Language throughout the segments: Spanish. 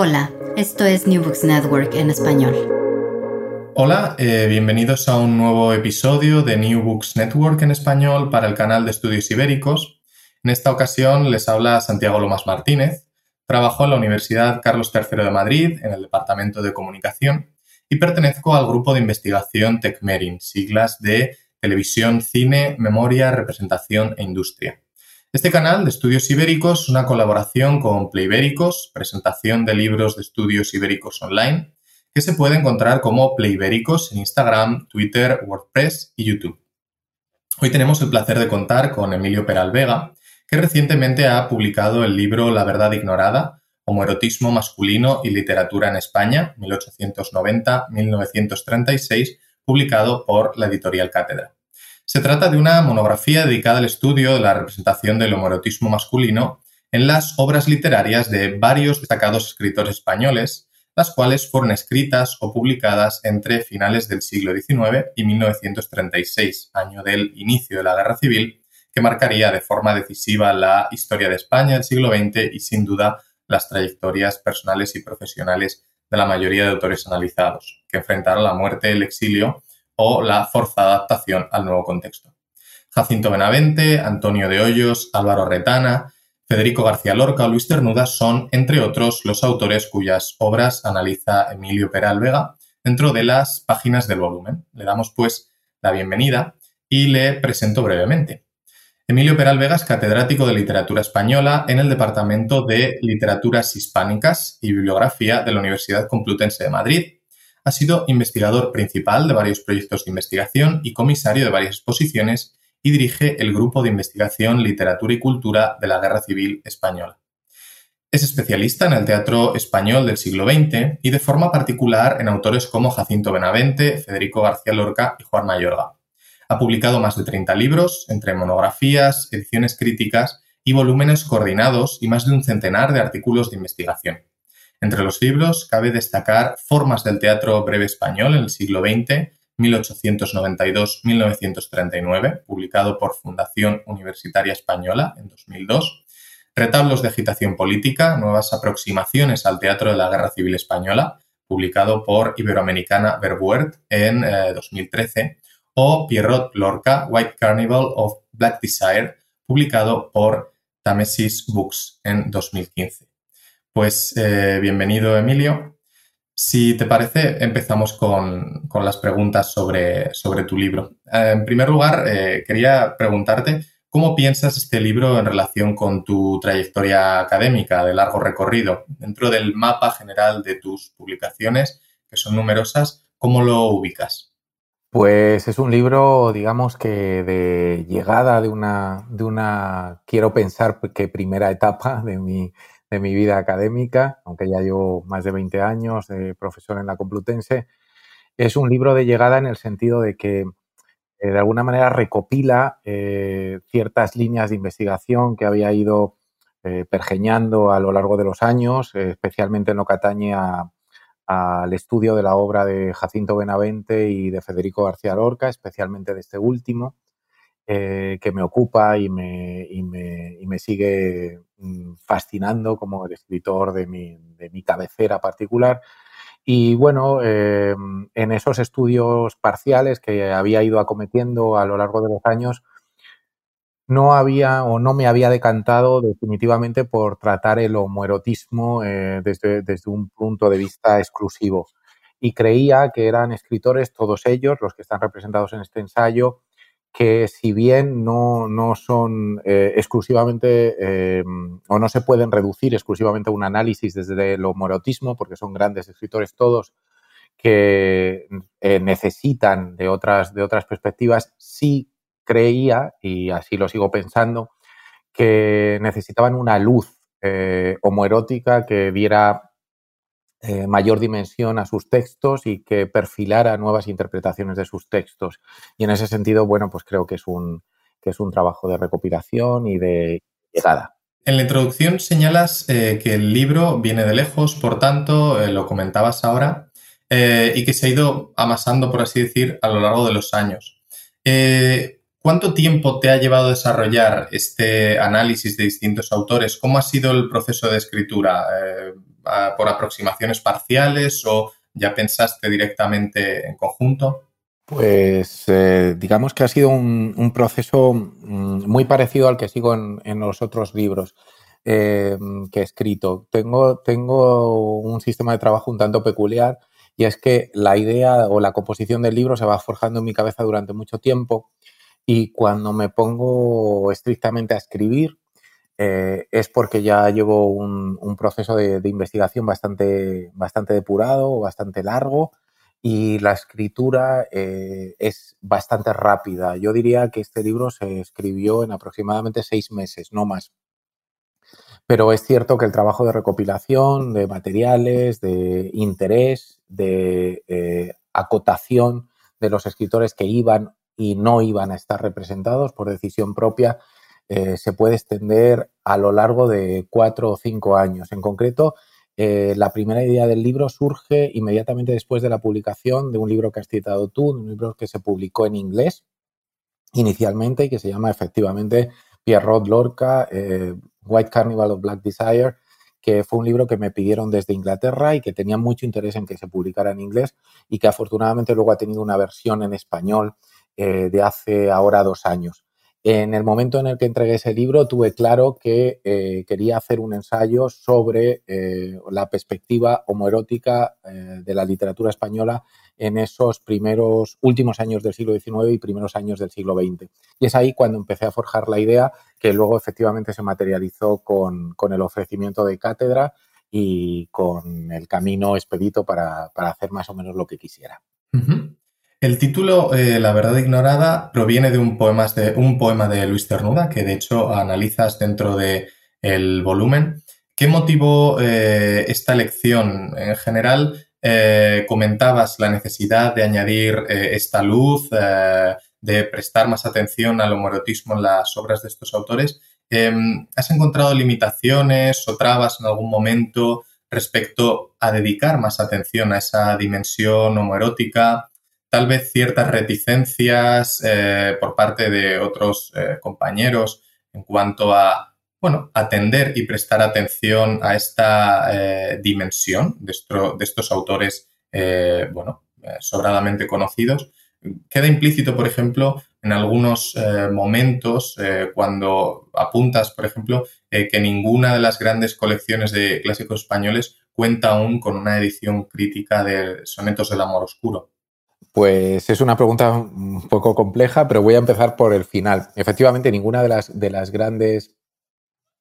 Hola, esto es New Books Network en español. Hola, eh, bienvenidos a un nuevo episodio de New Books Network en español para el canal de estudios ibéricos. En esta ocasión les habla Santiago Lomas Martínez. Trabajo en la Universidad Carlos III de Madrid en el Departamento de Comunicación y pertenezco al grupo de investigación TECMERIN, siglas de Televisión, Cine, Memoria, Representación e Industria. Este canal de estudios ibéricos es una colaboración con Playbéricos, presentación de libros de estudios ibéricos online, que se puede encontrar como Playbéricos en Instagram, Twitter, WordPress y YouTube. Hoy tenemos el placer de contar con Emilio Peralvega, que recientemente ha publicado el libro La verdad ignorada, Homoerotismo masculino y literatura en España, 1890-1936, publicado por la editorial Cátedra. Se trata de una monografía dedicada al estudio de la representación del homoerotismo masculino en las obras literarias de varios destacados escritores españoles, las cuales fueron escritas o publicadas entre finales del siglo XIX y 1936, año del inicio de la Guerra Civil, que marcaría de forma decisiva la historia de España del siglo XX y sin duda las trayectorias personales y profesionales de la mayoría de autores analizados, que enfrentaron la muerte, el exilio o la forzada adaptación al nuevo contexto. Jacinto Benavente, Antonio de Hoyos, Álvaro Retana, Federico García Lorca o Luis Ternuda son, entre otros, los autores cuyas obras analiza Emilio Peral Vega dentro de las páginas del volumen. Le damos, pues, la bienvenida y le presento brevemente. Emilio Peral Vega es catedrático de Literatura Española en el Departamento de Literaturas Hispánicas y Bibliografía de la Universidad Complutense de Madrid ha sido investigador principal de varios proyectos de investigación y comisario de varias exposiciones y dirige el Grupo de Investigación Literatura y Cultura de la Guerra Civil Española. Es especialista en el teatro español del siglo XX y de forma particular en autores como Jacinto Benavente, Federico García Lorca y Juan Mayorga. Ha publicado más de 30 libros, entre monografías, ediciones críticas y volúmenes coordinados y más de un centenar de artículos de investigación. Entre los libros cabe destacar Formas del teatro breve español en el siglo XX, 1892-1939, publicado por Fundación Universitaria Española en 2002, Retablos de agitación política, nuevas aproximaciones al teatro de la Guerra Civil Española, publicado por Iberoamericana Verbuert en 2013, eh, o Pierrot Lorca, White Carnival of Black Desire, publicado por Tamesis Books en 2015. Pues eh, bienvenido, Emilio. Si te parece, empezamos con, las preguntas sobre, sobre, tu libro. Eh, en primer lugar, eh, quería preguntarte cómo piensas este libro en relación con tu trayectoria académica de largo recorrido. Dentro del mapa general de tus publicaciones, que son numerosas, ¿cómo lo ubicas? Pues es un libro, digamos que de llegada de una, de una, quiero pensar que primera etapa de mi, de mi vida académica, aunque ya llevo más de 20 años de profesor en la Complutense, es un libro de llegada en el sentido de que eh, de alguna manera recopila eh, ciertas líneas de investigación que había ido eh, pergeñando a lo largo de los años, especialmente en lo que atañe al estudio de la obra de Jacinto Benavente y de Federico García Lorca, especialmente de este último, que me ocupa y me, y me, y me sigue Mm, fascinando como el escritor de mi, de mi cabecera particular. Y bueno, eh, en esos estudios parciales que había ido acometiendo a lo largo de los años, no había o no me había decantado definitivamente por tratar el homoerotismo eh, desde, desde, un punto de vista exclusivo. Y creía que eran escritores, todos ellos, los que están representados en este ensayo, que si bien no, no son eh, exclusivamente eh, o no se pueden reducir exclusivamente a un análisis desde el homorotismo, porque son grandes escritores todos que eh, necesitan de otras, de otras perspectivas, sí creía, y así lo sigo pensando, que necesitaban una luz homoerótica que diera eh, mayor dimensión a sus textos y que perfilara nuevas interpretaciones de sus textos. Y en ese sentido, bueno, pues creo que es un, que es un trabajo de recopilación y de llegada. En la introducción señalas eh, que el libro viene de lejos, por tanto, eh, lo comentabas ahora, y que se ha ido amasando, por así decir, a lo largo de los años. ¿Cuánto tiempo te ha llevado a desarrollar este análisis de distintos autores? ¿Cómo ha sido el proceso de escritura? Por aproximaciones parciales o ya pensaste directamente en conjunto? Pues eh, digamos que ha sido un, proceso mm, muy parecido al que sigo en, los otros libros eh, que he escrito. Tengo, tengo un sistema de trabajo un tanto peculiar y es que la idea o la composición del libro se va forjando en mi cabeza durante mucho tiempo y cuando me pongo estrictamente a escribir eh, es porque ya llevo un, proceso de, investigación bastante, bastante depurado, bastante largo y la escritura eh, es bastante rápida. Yo diría que este libro se escribió en aproximadamente seis meses, no más. Pero es cierto que el trabajo de recopilación de materiales, de interés, de eh, acotación de los escritores que iban y no iban a estar representados por decisión propia, eh, se puede extender a lo largo de cuatro o cinco años. En concreto, eh, la primera idea del libro surge inmediatamente después de la publicación de un libro que has citado tú, un libro que se publicó en inglés inicialmente y que se llama efectivamente Pierrot Lorca, White Carnival of Black Desire, que fue un libro que me pidieron desde Inglaterra y que tenía mucho interés en que se publicara en inglés y que afortunadamente luego ha tenido una versión en español eh, de hace ahora dos años. En el momento en el que entregué ese libro tuve claro que eh, quería hacer un ensayo sobre eh, la perspectiva homoerótica de la literatura española en esos primeros últimos años del siglo XIX y primeros años del siglo XX. Y es ahí cuando empecé a forjar la idea que luego efectivamente se materializó con, el ofrecimiento de cátedra y con el camino expedito para, hacer más o menos lo que quisiera. El título eh, La verdad ignorada proviene de un, de un poema de Luis Cernuda que de hecho analizas dentro del el volumen. ¿Qué motivó eh, esta lección en general? Eh, comentabas la necesidad de añadir esta luz, de prestar más atención al homoerotismo en las obras de estos autores. Em, ¿Has encontrado limitaciones o trabas en algún momento respecto a dedicar más atención a esa dimensión homoerótica? Tal vez ciertas reticencias por parte de otros compañeros en cuanto a bueno, atender y prestar atención a esta eh, dimensión de, estos autores, eh, bueno, eh, sobradamente conocidos. Queda implícito, por ejemplo, en algunos momentos cuando apuntas, por ejemplo, que ninguna de las grandes colecciones de clásicos españoles cuenta aún con una edición crítica de Sonetos del Amor Oscuro. Pues es una pregunta un poco compleja, pero voy a empezar por el final. Efectivamente, ninguna de las, de las grandes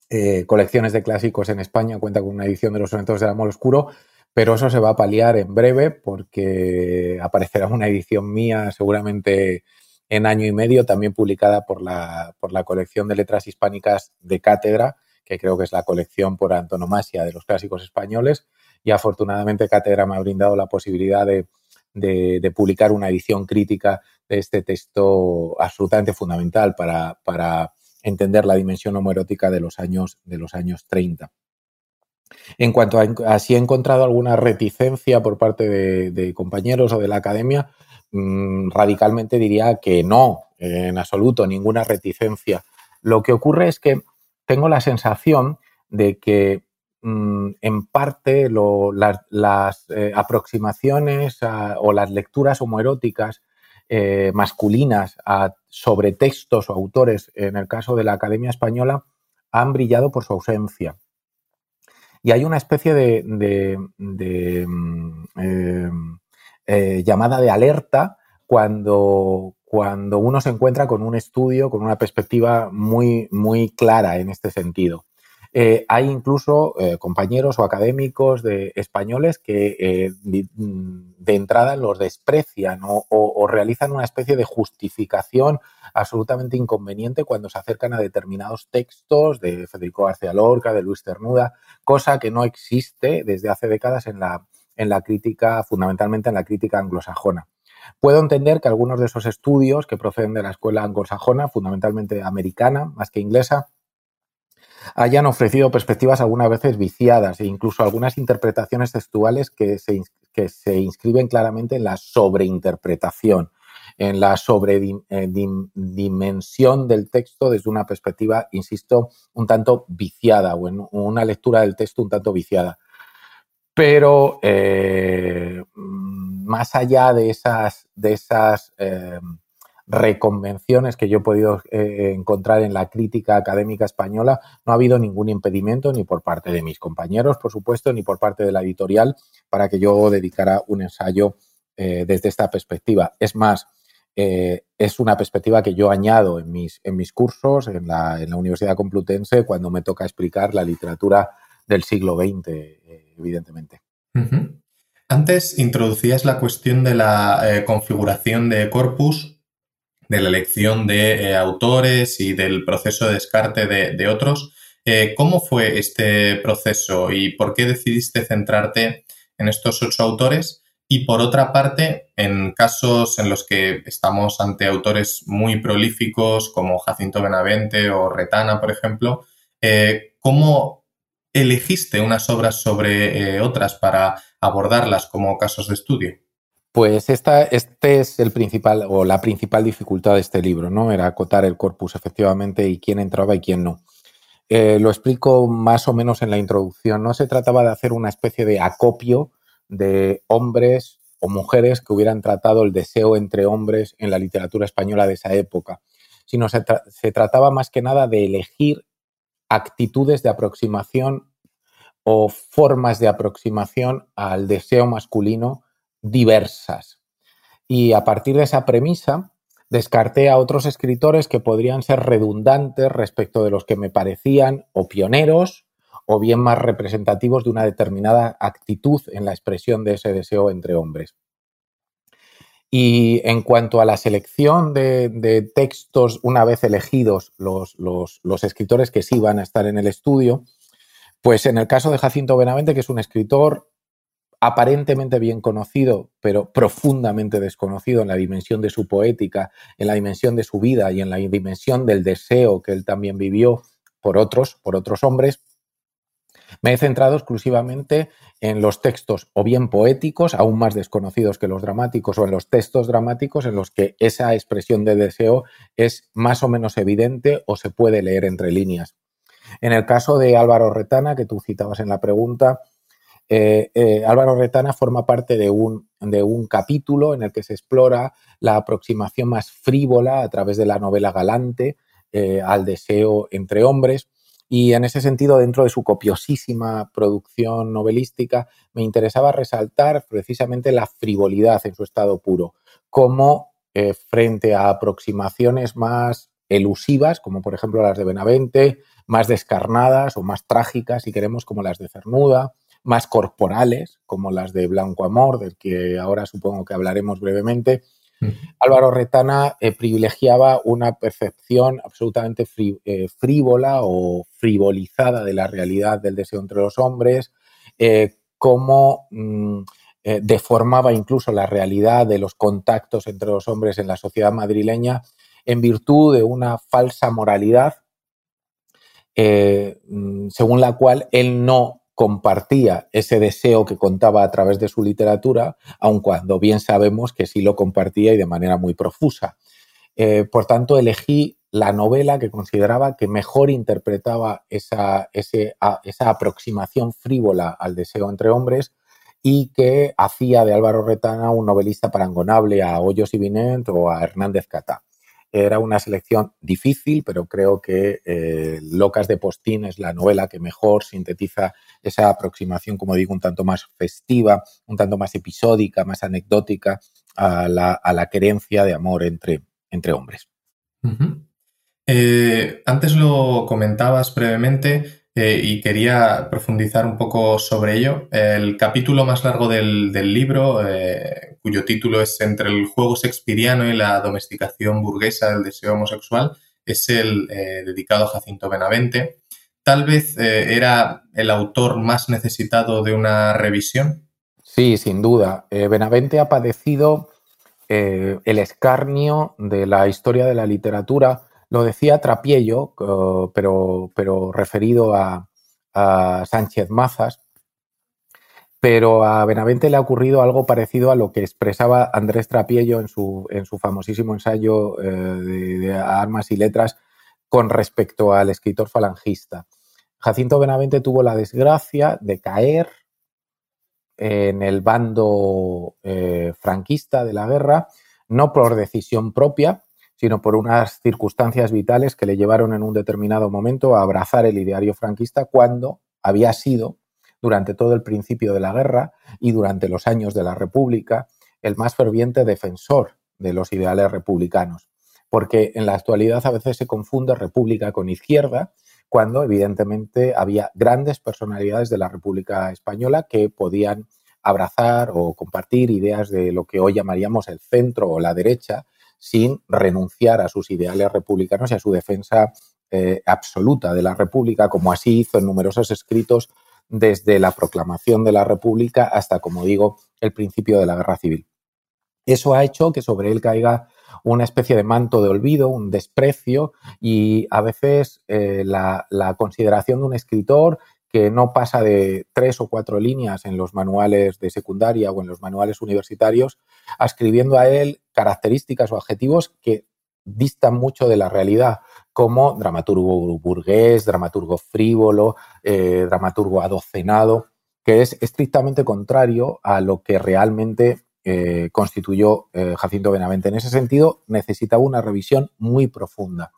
eh, colecciones de clásicos en España cuenta con una edición de los sonetos del amor oscuro, pero eso se va a paliar en breve porque aparecerá una edición mía seguramente en año y medio, también publicada por la, por la colección de letras hispánicas de Cátedra, que creo que es la colección por antonomasia de los clásicos españoles. Y afortunadamente Cátedra me ha brindado la posibilidad de, de, publicar una edición crítica de este texto absolutamente fundamental para, para entender la dimensión homoerótica de los años, de los años 30. En cuanto a, si he encontrado alguna reticencia por parte de, compañeros o de la academia, mm, radicalmente diría que no, en absoluto, ninguna reticencia. Lo que ocurre es que tengo la sensación de que mm, en parte las, eh, aproximaciones o las lecturas homoeróticas eh, masculinas sobre textos o autores, en el caso de la Academia Española, han brillado por su ausencia. Y hay una especie de, mm, eh, llamada de alerta cuando, cuando uno se encuentra con un estudio, con una perspectiva muy, muy clara en este sentido. Eh, hay incluso eh, compañeros o académicos de españoles que eh, de, entrada los desprecian o, realizan una especie de justificación absolutamente inconveniente cuando se acercan a determinados textos de Federico García Lorca, de Luis Cernuda, cosa que no existe desde hace décadas en la, en la crítica, fundamentalmente en la crítica anglosajona. Puedo entender que algunos de esos estudios que proceden de la escuela anglosajona, fundamentalmente americana más que inglesa, hayan ofrecido perspectivas algunas veces viciadas e incluso algunas interpretaciones textuales que se, que se inscriben claramente en la sobreinterpretación, en la sobredimensión eh, del texto desde una perspectiva, insisto, un tanto viciada o en una lectura del texto un tanto viciada. pero eh, más allá de esas, de esas eh, reconvenciones que yo he podido eh, encontrar en la crítica académica española, no ha habido ningún impedimento ni por parte de mis compañeros, por supuesto, ni por parte de la editorial para que yo dedicara un ensayo desde esta perspectiva. Es más, es una perspectiva que yo añado en mis, en mis cursos en la, en la Universidad Complutense cuando me toca explicar la literatura del siglo XX, evidentemente. Antes introducías la cuestión de la eh, configuración de corpus, de la elección de eh, autores y del proceso de descarte de, otros. Eh, ¿Cómo fue este proceso y por qué decidiste centrarte en estos ocho autores? Y por otra parte, en casos en los que estamos ante autores muy prolíficos como Jacinto Benavente o Retana, por ejemplo, ¿cómo elegiste unas obras sobre eh, otras para abordarlas como casos de estudio? Pues esta, este es el principal o la principal dificultad de este libro, ¿no? Era acotar el corpus efectivamente y quién entraba y quién no. Eh, lo explico más o menos en la introducción. No se trataba de hacer una especie de acopio de hombres o mujeres que hubieran tratado el deseo entre hombres en la literatura española de esa época, sino se, se trataba más que nada de elegir actitudes de aproximación o formas de aproximación al deseo masculino diversas. Y a partir de esa premisa, descarté a otros escritores que podrían ser redundantes respecto de los que me parecían o pioneros o bien más representativos de una determinada actitud en la expresión de ese deseo entre hombres. Y en cuanto a la selección de, textos, una vez elegidos los, los, escritores que sí van a estar en el estudio, pues en el caso de Jacinto Benavente, que es un escritor aparentemente bien conocido, pero profundamente desconocido en la dimensión de su poética, en la dimensión de su vida y en la dimensión del deseo que él también vivió por otros, por otros hombres, me he centrado exclusivamente en los textos o bien poéticos, aún más desconocidos que los dramáticos, o en los textos dramáticos en los que esa expresión de deseo es más o menos evidente o se puede leer entre líneas. En el caso de Álvaro Retana, que tú citabas en la pregunta, eh, eh, Álvaro Retana forma parte de un, de un, capítulo en el que se explora la aproximación más frívola a través de la novela galante eh, al deseo entre hombres. Y en ese sentido, dentro de su copiosísima producción novelística, me interesaba resaltar precisamente la frivolidad en su estado puro, como frente a aproximaciones más elusivas, como por ejemplo las de Benavente, más descarnadas o más trágicas, si queremos, como las de Cernuda, más corporales, como las de Blanco Amor, del que ahora supongo que hablaremos brevemente, Álvaro Retana eh, privilegiaba una percepción absolutamente eh, frívola o frivolizada de la realidad del deseo entre los hombres, eh, cómo mm, deformaba incluso la realidad de los contactos entre los hombres en la sociedad madrileña en virtud de una falsa moralidad mm, según la cual él no compartía ese deseo que contaba a través de su literatura, aun cuando bien sabemos que sí lo compartía y de manera muy profusa. Eh, por tanto, elegí la novela que consideraba que mejor interpretaba esa, esa aproximación frívola al deseo entre hombres y que hacía de Álvaro Retana un novelista parangonable a Hoyos y o a Hernández Catá. Era una selección difícil, pero creo que eh, Locas de Postín es la novela que mejor sintetiza esa aproximación, como digo, un tanto más festiva, un tanto más episódica, más anecdótica a la, querencia de amor entre, entre hombres. Eh, antes lo comentabas brevemente eh, y quería profundizar un poco sobre ello. El capítulo más largo del, libro, eh, cuyo título es Entre el juego shakespeariano y la domesticación burguesa del deseo homosexual, es el dedicado a Jacinto Benavente. Tal vez era el autor más necesitado de una revisión. Sí, sin duda. Benavente ha padecido el escarnio de la historia de la literatura lo decía Trapiello, pero, pero referido a, Sánchez Mazas, pero a Benavente le ha ocurrido algo parecido a lo que expresaba Andrés Trapiello en su, en su famosísimo ensayo eh, de, Armas y Letras con respecto al escritor falangista. Jacinto Benavente tuvo la desgracia de caer en el bando eh, franquista de la guerra, no por decisión propia, sino por unas circunstancias vitales que le llevaron en un determinado momento a abrazar el ideario franquista cuando había sido, durante todo el principio de la guerra y durante los años de la República, el más ferviente defensor de los ideales republicanos. Porque en la actualidad a veces se confunde república con izquierda, cuando evidentemente había grandes personalidades de la República Española que podían abrazar o compartir ideas de lo que hoy llamaríamos el centro o la derecha, sin renunciar a sus ideales republicanos y a su defensa eh, absoluta de la República, como así hizo en numerosos escritos desde la proclamación de la República hasta, como digo, el principio de la Guerra Civil. Eso ha hecho que sobre él caiga una especie de manto de olvido, un desprecio y a veces eh, la, consideración de un escritor que no pasa de tres o cuatro líneas en los manuales de secundaria o en los manuales universitarios, escribiendo a él características o adjetivos que distan mucho de la realidad, como dramaturgo burgués, dramaturgo frívolo, eh, dramaturgo adocenado, que es estrictamente contrario a lo que realmente eh, constituyó eh, Jacinto Benavente. En ese sentido, necesitaba una revisión muy profunda.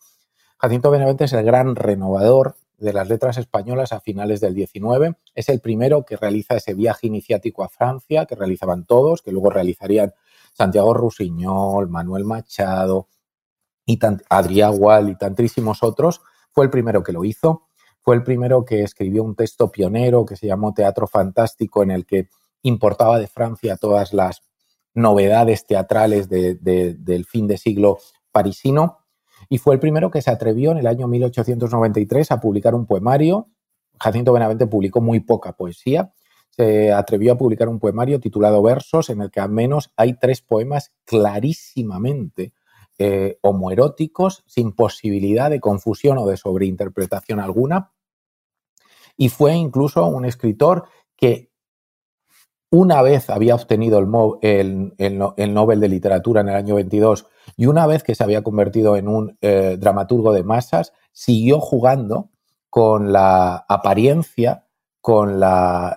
Jacinto Benavente es el gran renovador de las letras españolas a finales del XIX. Es el primero que realiza ese viaje iniciático a Francia, que realizaban todos, que luego realizarían Santiago Rusiñol, Manuel Machado, y Adrià Gual y tantísimos otros. Fue el primero que lo hizo. Fue el primero que escribió un texto pionero que se llamó Teatro Fantástico, en el que importaba de Francia todas las novedades teatrales del fin de siglo parisino y fue el primero que se atrevió en el año 1893 a publicar un poemario. Jacinto Benavente publicó muy poca poesía. Se atrevió a publicar un poemario titulado Versos, en el que al menos hay tres poemas clarísimamente eh, homoeróticos, sin posibilidad de confusión o de sobreinterpretación alguna. Y fue incluso un escritor que una vez había obtenido el, el, Nobel de Literatura en el año 22 y una vez que se había convertido en un eh, dramaturgo de masas, siguió jugando con la apariencia,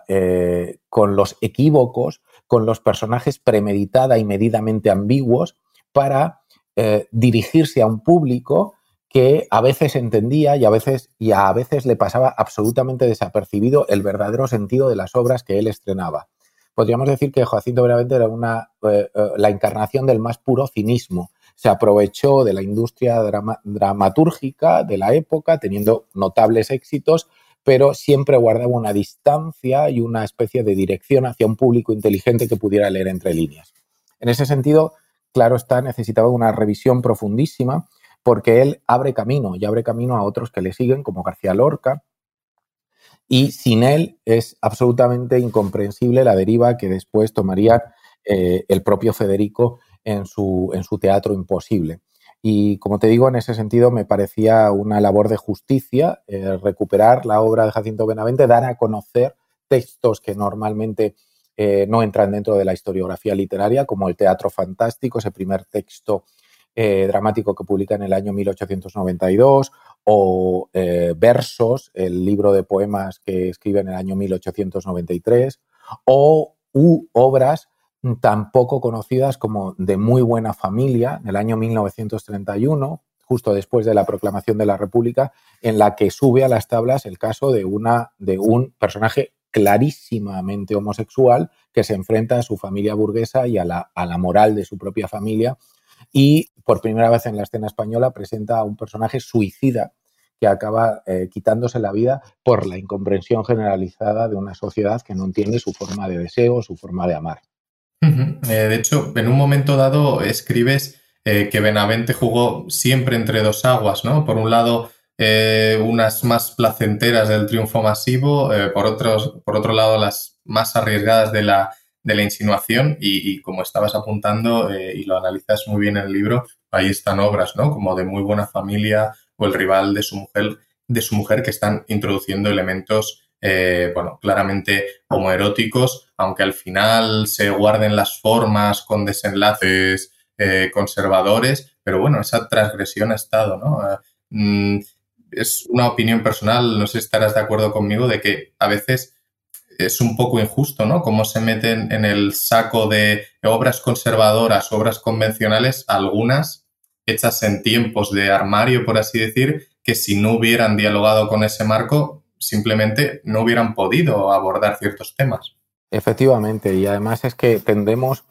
eh, con los equívocos, con los personajes premeditada y medidamente ambiguos para eh, dirigirse a un público que a veces entendía y a veces, y a veces le pasaba absolutamente desapercibido el verdadero sentido de las obras que él estrenaba podríamos decir que Jacinto Benavente era una, eh, la encarnación del más puro cinismo. Se aprovechó de la industria dramatúrgica de la época, teniendo notables éxitos, pero siempre guardaba una distancia y una especie de dirección hacia un público inteligente que pudiera leer entre líneas. En ese sentido, claro está, necesitaba una revisión profundísima porque él abre camino y abre camino a otros que le siguen, como García Lorca, y sin él es absolutamente incomprensible la deriva que después tomaría eh, el propio Federico en su, en su teatro imposible. Y como te digo, en ese sentido me parecía una labor de justicia eh, recuperar la obra de Jacinto Benavente, dar a conocer textos que normalmente eh, no entran dentro de la historiografía literaria, como el Teatro Fantástico, ese primer texto dramático que publica en el año 1892, o eh, Versos, el libro de poemas que escribe en el año 1893, o u obras tan poco conocidas como De muy buena familia, en el año 1931, justo después de la proclamación de la República, en la que sube a las tablas el caso de, una, de un personaje clarísimamente homosexual que se enfrenta a su familia burguesa y a la, a la moral de su propia familia y por primera vez en la escena española presenta a un personaje suicida que acaba eh, quitándose la vida por la incomprensión generalizada de una sociedad que no entiende su forma de deseo, su forma de amar. Eh, de hecho, en un momento dado escribes eh, que Benavente jugó siempre entre dos aguas, ¿no? Por un lado, unas más placenteras del triunfo masivo, por, otros, por otro lado, las más arriesgadas de la, de la insinuación y, como estabas apuntando eh, y lo analizas muy bien en el libro, ahí están obras, ¿no? Como de muy buena familia o el rival de su mujer, de su mujer que están introduciendo elementos, eh, bueno, claramente homoeróticos, aunque al final se guarden las formas con desenlaces eh, conservadores, pero bueno, esa transgresión ha estado, ¿no? Mm, es una opinión personal, no sé si estarás de acuerdo conmigo, de que a veces es un poco injusto, ¿no? Cómo se meten en el saco de obras conservadoras, obras convencionales, algunas hechas en tiempos de armario, por así decir, que si no hubieran dialogado con ese marco, simplemente no hubieran podido abordar ciertos temas. Efectivamente, y además es que tendemos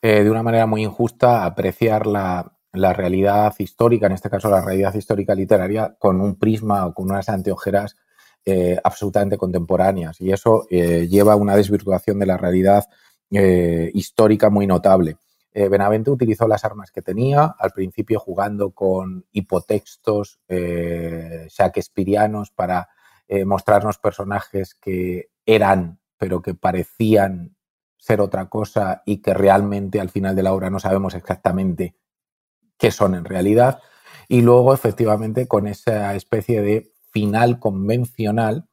eh, de una manera muy injusta a apreciar la, realidad histórica, en este caso la realidad histórica literaria, con un prisma o con unas anteojeras eh, absolutamente contemporáneas. Y eso eh, lleva a una desvirtuación de la realidad histórica muy notable. Benavente utilizó las armas que tenía, al principio jugando con hipotextos shakespearianos para mostrarnos personajes que eran, pero que parecían ser otra cosa y que realmente al final de la obra no sabemos exactamente qué son en realidad. Y luego, efectivamente, con esa especie de final convencional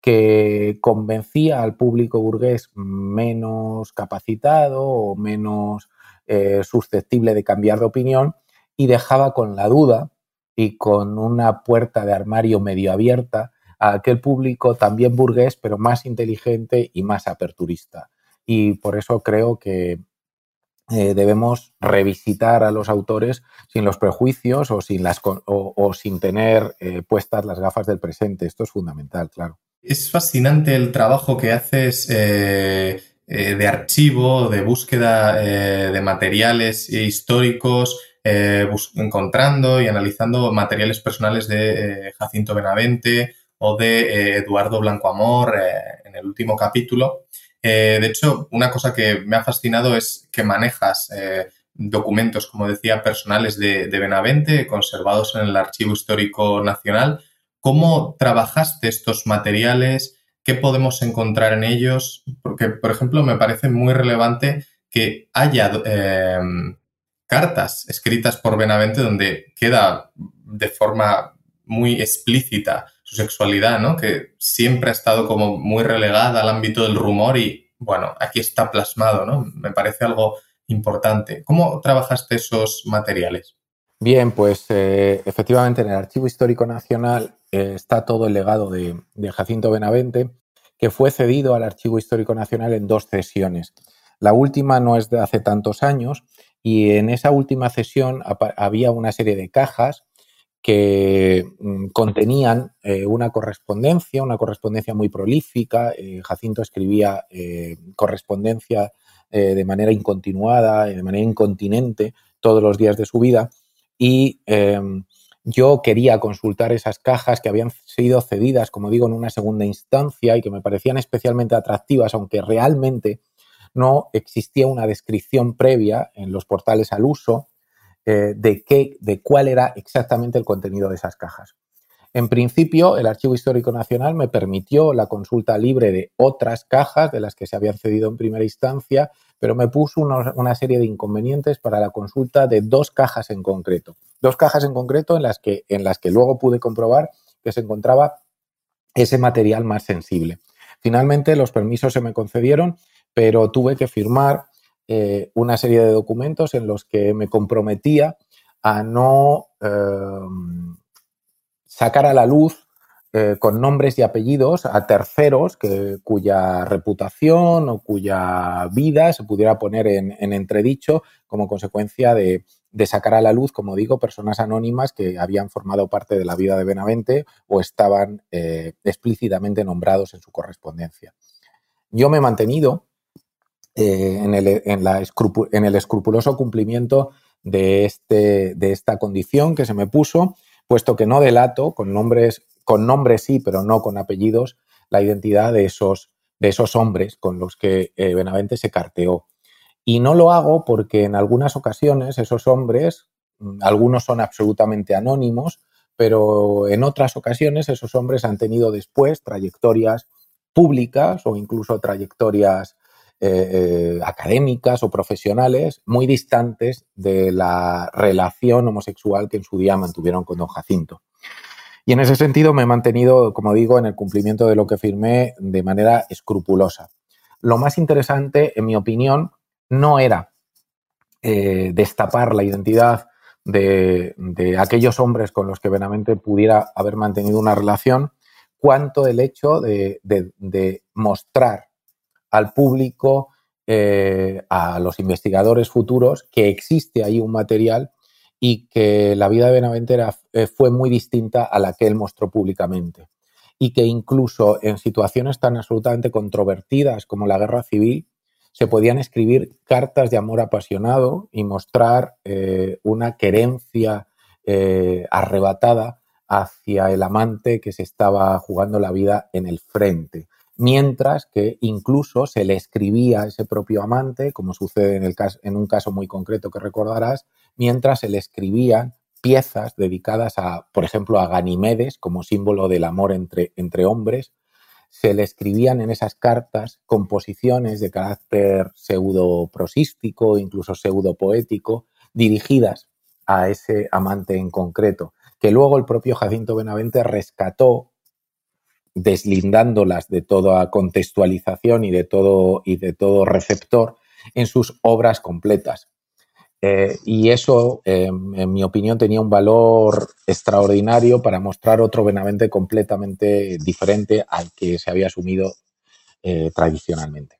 que convencía al público burgués menos capacitado o menos eh, susceptible de cambiar de opinión y dejaba con la duda y con una puerta de armario medio abierta a aquel público también burgués, pero más inteligente y más aperturista y por eso creo que eh, debemos revisitar a los autores sin los prejuicios o sin, las, o, sin tener eh, puestas las gafas del presente. Esto es fundamental, claro. Es fascinante el trabajo que haces eh, de archivo, de búsqueda de materiales históricos, encontrando y analizando materiales personales de Jacinto Benavente o de Eduardo Blanco Amor en el último capítulo. Eh, de hecho, una cosa que me ha fascinado es que manejas eh, documentos, como decía, personales de, Benavente, conservados en el Archivo Histórico Nacional. ¿Cómo trabajaste estos materiales? ¿Qué podemos encontrar en ellos? Porque, por ejemplo, me parece muy relevante que haya eh, cartas escritas por Benavente donde queda de forma muy explícita su sexualidad, ¿no? Que siempre ha estado como muy relegada al ámbito del rumor y, bueno, aquí está plasmado, ¿no? Me parece algo importante. ¿Cómo trabajaste esos materiales? Bien, pues eh, efectivamente en el Archivo Histórico Nacional eh, está todo el legado de, Jacinto Benavente, que fue cedido al Archivo Histórico Nacional en dos cesiones. La última no es de hace tantos años y en esa última cesión había una serie de cajas que mm, contenían eh, una correspondencia, una correspondencia muy prolífica. Eh, Jacinto escribía eh, correspondencia de manera incontinuada, de manera incontinente, todos los días de su vida. Y em, yo quería consultar esas cajas que habían sido cedidas, como digo, en una segunda instancia y que me parecían especialmente atractivas, aunque realmente no existía una descripción previa en los portales al uso eh, de, qué, de cuál era exactamente el contenido de esas cajas. En principio, el Archivo Histórico Nacional me permitió la consulta libre de otras cajas de las que se habían cedido en primera instancia, pero me puso una serie de inconvenientes para la consulta de dos cajas en concreto. Dos cajas en concreto en las que, en las que luego pude comprobar que se encontraba ese material más sensible. Finalmente, los permisos se me concedieron, pero tuve que firmar eh, una serie de documentos en los que me comprometía a no em, sacar a la luz eh, con nombres y apellidos a terceros cuya reputación o cuya vida se pudiera poner en, entredicho como consecuencia de, sacar a la luz, como digo, personas anónimas que habían formado parte de la vida de Benavente o estaban eh, explícitamente nombrados en su correspondencia. Yo me he mantenido eh, en, el, en, el, escrupuloso cumplimiento de, este, de esta condición que se me puso, puesto que no delato con nombres, con nombres sí, pero no con apellidos, la identidad de esos, de esos hombres con los que eh, Benavente se carteó. Y no lo hago porque en algunas ocasiones esos hombres, mm, algunos son absolutamente anónimos, pero en otras ocasiones esos hombres han tenido después trayectorias públicas o incluso trayectorias eh, eh, académicas o profesionales muy distantes de la relación homosexual que en su día mantuvieron con don Jacinto. Y en ese sentido me he mantenido, como digo, en el cumplimiento de lo que firmé de manera escrupulosa. Lo más interesante, en mi opinión, no era eh, destapar la identidad de, aquellos hombres con los que Benavente pudiera haber mantenido una relación, cuanto el hecho de mostrar al público, eh, a los investigadores futuros, que existe ahí un material y que la vida de Benavente eh, fue muy distinta a la que él mostró públicamente. Y que incluso en situaciones tan absolutamente controvertidas como la guerra civil, se podían escribir cartas de amor apasionado y mostrar eh, una querencia arrebatada hacia el amante que se estaba jugando la vida en el frente mientras que incluso se le escribía a ese propio amante, como sucede en, el caso, en un caso muy concreto que recordarás, mientras se le escribían piezas dedicadas a, por ejemplo, a Ganimedes como símbolo del amor entre, entre hombres, se le escribían en esas cartas composiciones de carácter pseudo-prosístico, incluso pseudo-poético, dirigidas a ese amante en concreto, que luego el propio Jacinto Benavente rescató deslindándolas de toda contextualización y de todo, y de todo receptor en sus obras completas. Eh, y eso, em, en mi opinión, tenía un valor extraordinario para mostrar otro Benavente completamente diferente al que se había asumido eh, tradicionalmente.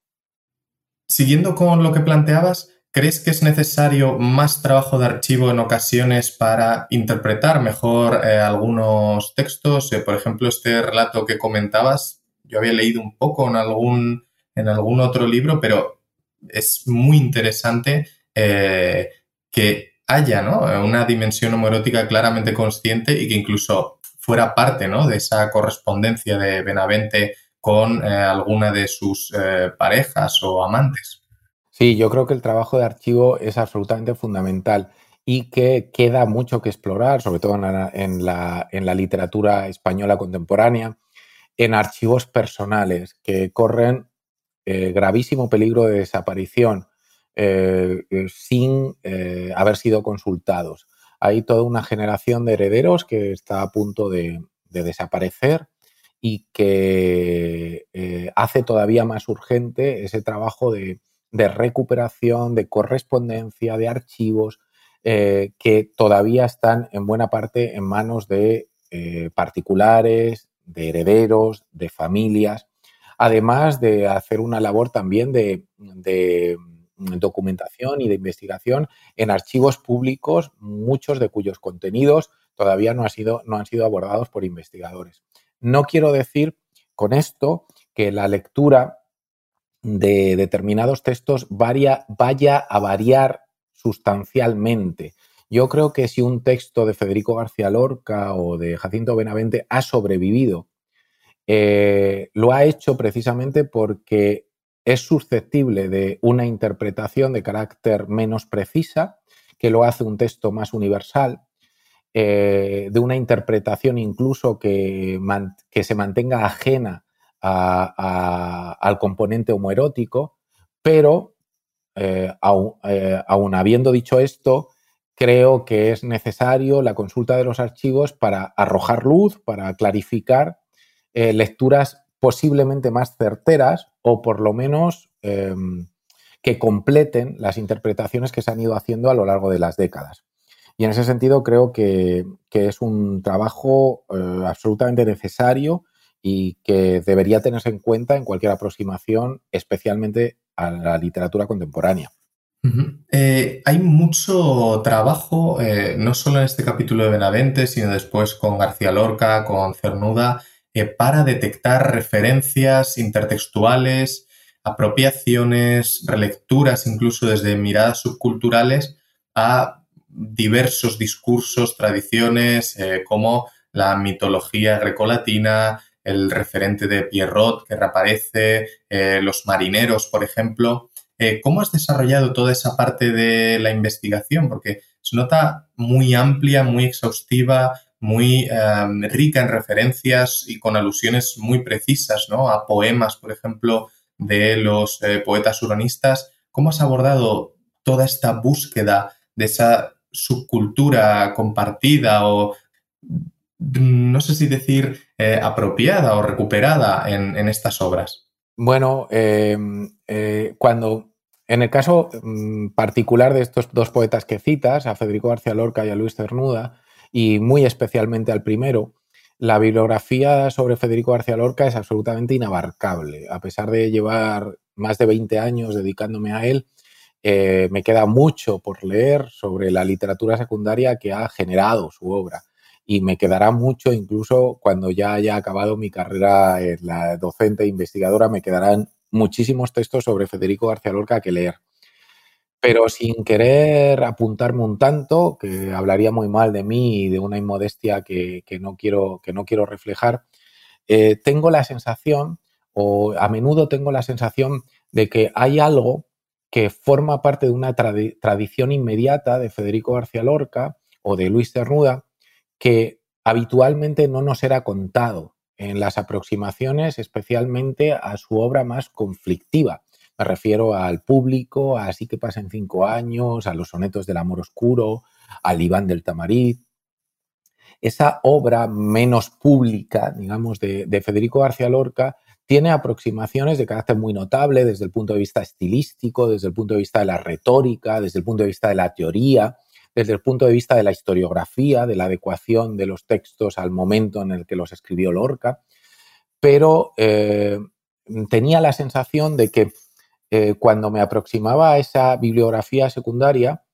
Siguiendo con lo que planteabas, ¿Crees que es necesario más trabajo de archivo en ocasiones para interpretar mejor eh, algunos textos? Eh, por ejemplo, este relato que comentabas, yo había leído un poco en algún, en algún otro libro, pero es muy interesante eh, que haya una dimensión homoerótica claramente consciente y que incluso fuera parte de esa correspondencia de Benavente con alguna de sus parejas o amantes. Sí, yo creo que el trabajo de archivo es absolutamente fundamental y que queda mucho que explorar, sobre todo en la, literatura española contemporánea, en archivos personales que corren eh, gravísimo peligro de desaparición eh, eh, sin haber sido consultados. Hay toda una generación de herederos que está a punto de desaparecer y que hace todavía más urgente ese trabajo de de recuperación, de correspondencia, de archivos, eh, que todavía están en buena parte en manos de eh, particulares, de herederos, de familias, además de hacer una labor también de, documentación y de investigación en archivos públicos, muchos de cuyos contenidos todavía no, sido, no han sido abordados por investigadores. No quiero decir con esto que la lectura de determinados textos vaya a variar sustancialmente. Yo creo que si un texto de Federico García Lorca o de Jacinto Benavente ha sobrevivido, eh, lo ha hecho precisamente porque es susceptible de una interpretación de carácter menos precisa, que lo hace un texto más universal, eh, de una interpretación incluso que, que se mantenga ajena al componente homoerótico, pero eh, eh, habiendo dicho esto, creo que es necesario la consulta de los archivos para arrojar luz, para clarificar eh, lecturas posiblemente más certeras o por lo menos em, que completen las interpretaciones que se han ido haciendo a lo largo de las décadas. Y en ese sentido creo que es un trabajo absolutamente necesario y que debería tenerse en cuenta en cualquier aproximación, especialmente a la literatura contemporánea. Eh, hay mucho trabajo, eh, no solo en este capítulo de Benavente, sino después con García Lorca, con Cernuda, eh, para detectar referencias intertextuales, apropiaciones, relecturas, incluso desde miradas subculturales, a diversos discursos, tradiciones, como la mitología grecolatina, el referente de Pierrot que reaparece, eh, los marineros, por ejemplo. Eh, ¿Cómo has desarrollado toda esa parte de la investigación? Porque se nota muy amplia, muy exhaustiva, muy em, rica en referencias y con alusiones muy precisas ¿no? a poemas, por ejemplo, de los eh, poetas huronistas. ¿Cómo has abordado toda esta búsqueda de esa subcultura compartida o no sé si decir eh, apropiada o recuperada en, estas obras? Bueno, em, eh, cuando en el caso mm, particular de estos dos poetas que citas, a Federico García Lorca y a Luis Cernuda, y muy especialmente al primero, la bibliografía sobre Federico García Lorca es absolutamente inabarcable, a pesar de llevar más de 20 años dedicándome a él, eh, me queda mucho por leer sobre la literatura secundaria que ha generado su obra y me quedará mucho incluso cuando ya haya acabado mi carrera en la docente investigadora, me quedarán muchísimos textos sobre Federico García Lorca que leer. Pero sin querer apuntarme un tanto, que hablaría muy mal de mí y de una inmodestia que, no, quiero, que no quiero reflejar, eh, tengo la sensación, o a menudo tengo la sensación de que hay algo que forma parte de una tradición inmediata de Federico García Lorca o de Luis Cernuda, que habitualmente no nos era contado en las aproximaciones, especialmente a su obra más conflictiva. Me refiero al público, a Así que pasen cinco años, a los sonetos del amor oscuro, al Iván del Tamarit. Esa obra menos pública, digamos, de Federico García Lorca, tiene aproximaciones de carácter muy notable desde el punto de vista estilístico, desde el punto de vista de la retórica, desde el punto de vista de la teoría, desde el punto de vista de la historiografía, de la adecuación de los textos al momento en el que los escribió Lorca, pero eh, tenía la sensación de que eh, cuando me aproximaba a esa bibliografía secundaria,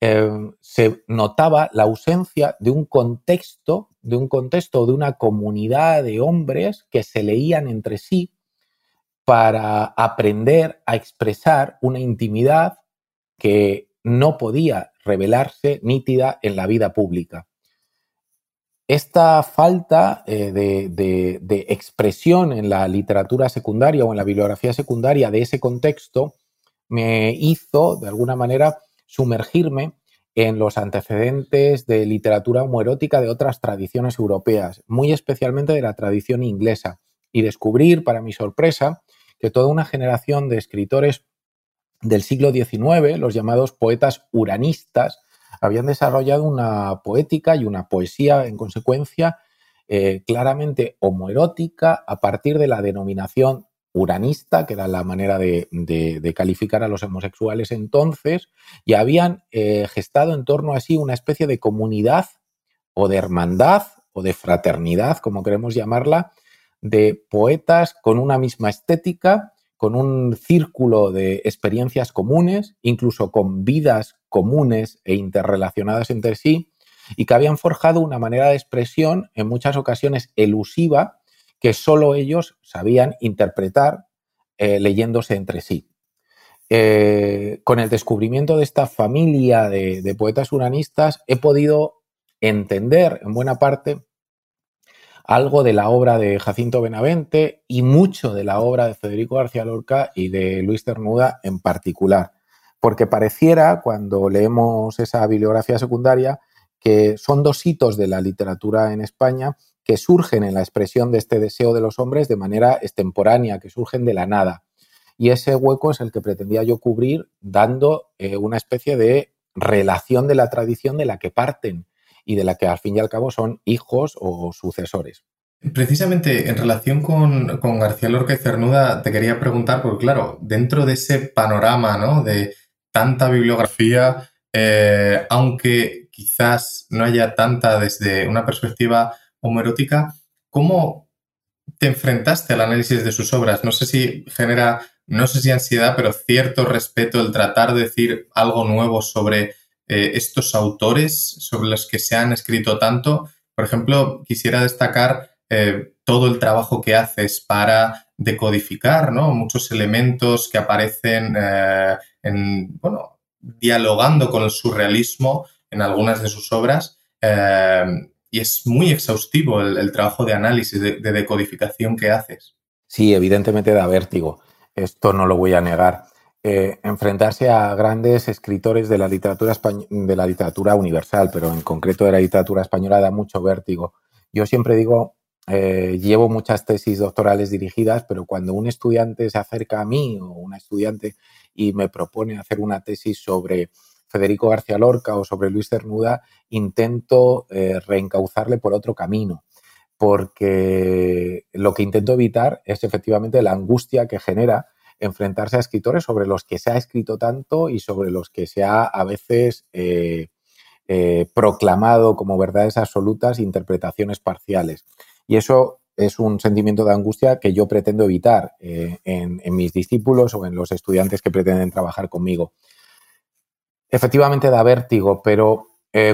eh, se notaba la ausencia de un contexto, de un contexto de una comunidad de hombres que se leían entre sí para aprender a expresar una intimidad que no podía revelarse nítida en la vida pública. Esta falta eh, de, expresión en la literatura secundaria o en la bibliografía secundaria de ese contexto me hizo, de alguna manera, sumergirme en los antecedentes de literatura homoerótica de otras tradiciones europeas, muy especialmente de la tradición inglesa, y descubrir, para mi sorpresa, que toda una generación de escritores del siglo XIX, los llamados poetas uranistas, habían desarrollado una poética y una poesía, en consecuencia, eh, claramente homoerótica a partir de la denominación uranista, que era la manera de, calificar a los homosexuales entonces, y habían eh, gestado en torno a sí una especie de comunidad o de hermandad o de fraternidad, como queremos llamarla, de poetas con una misma estética con un círculo de experiencias comunes, incluso con vidas comunes e interrelacionadas entre sí, y que habían forjado una manera de expresión en muchas ocasiones elusiva que solo ellos sabían interpretar eh, leyéndose entre sí. Eh, con el descubrimiento de esta familia de poetas uranistas he podido entender en buena parte algo de la obra de Jacinto Benavente y mucho de la obra de Federico García Lorca y de Luis Ternuda en particular. Porque pareciera, cuando leemos esa bibliografía secundaria, que son dos hitos de la literatura en España que surgen en la expresión de este deseo de los hombres de manera extemporánea, que surgen de la nada. Y ese hueco es el que pretendía yo cubrir dando eh, una especie de relación de la tradición de la que parten y de la que al fin y al cabo son hijos o sucesores. Precisamente en relación con, García Lorca y Cernuda, te quería preguntar, porque claro, dentro de ese panorama ¿no? de tanta bibliografía, eh, aunque quizás no haya tanta desde una perspectiva homoerótica, ¿cómo te enfrentaste al análisis de sus obras? No sé si genera, no sé si ansiedad, pero cierto respeto el tratar de decir algo nuevo sobre eh, estos autores sobre los que se han escrito tanto. Por ejemplo, quisiera destacar eh, todo el trabajo que haces para decodificar muchos elementos que aparecen eh, en, bueno, dialogando con el surrealismo en algunas de sus obras. y es muy exhaustivo el, trabajo de análisis, de, de decodificación que haces. Sí, evidentemente da vértigo. Esto no lo voy a negar. Eh, enfrentarse a grandes escritores de la literatura de la literatura universal, pero en concreto de la literatura española da mucho vértigo. Yo siempre digo, eh, llevo muchas tesis doctorales dirigidas, pero cuando un estudiante se acerca a mí o una estudiante y me propone hacer una tesis sobre Federico García Lorca o sobre Luis Cernuda, intento eh, reencauzarle por otro camino, porque lo que intento evitar es efectivamente la angustia que genera enfrentarse a escritores sobre los que se ha escrito tanto y sobre los que se ha a veces eh, eh, proclamado como verdades absolutas interpretaciones parciales. Y eso es un sentimiento de angustia que yo pretendo evitar eh, en, mis discípulos o en los estudiantes que pretenden trabajar conmigo. Efectivamente da vértigo, pero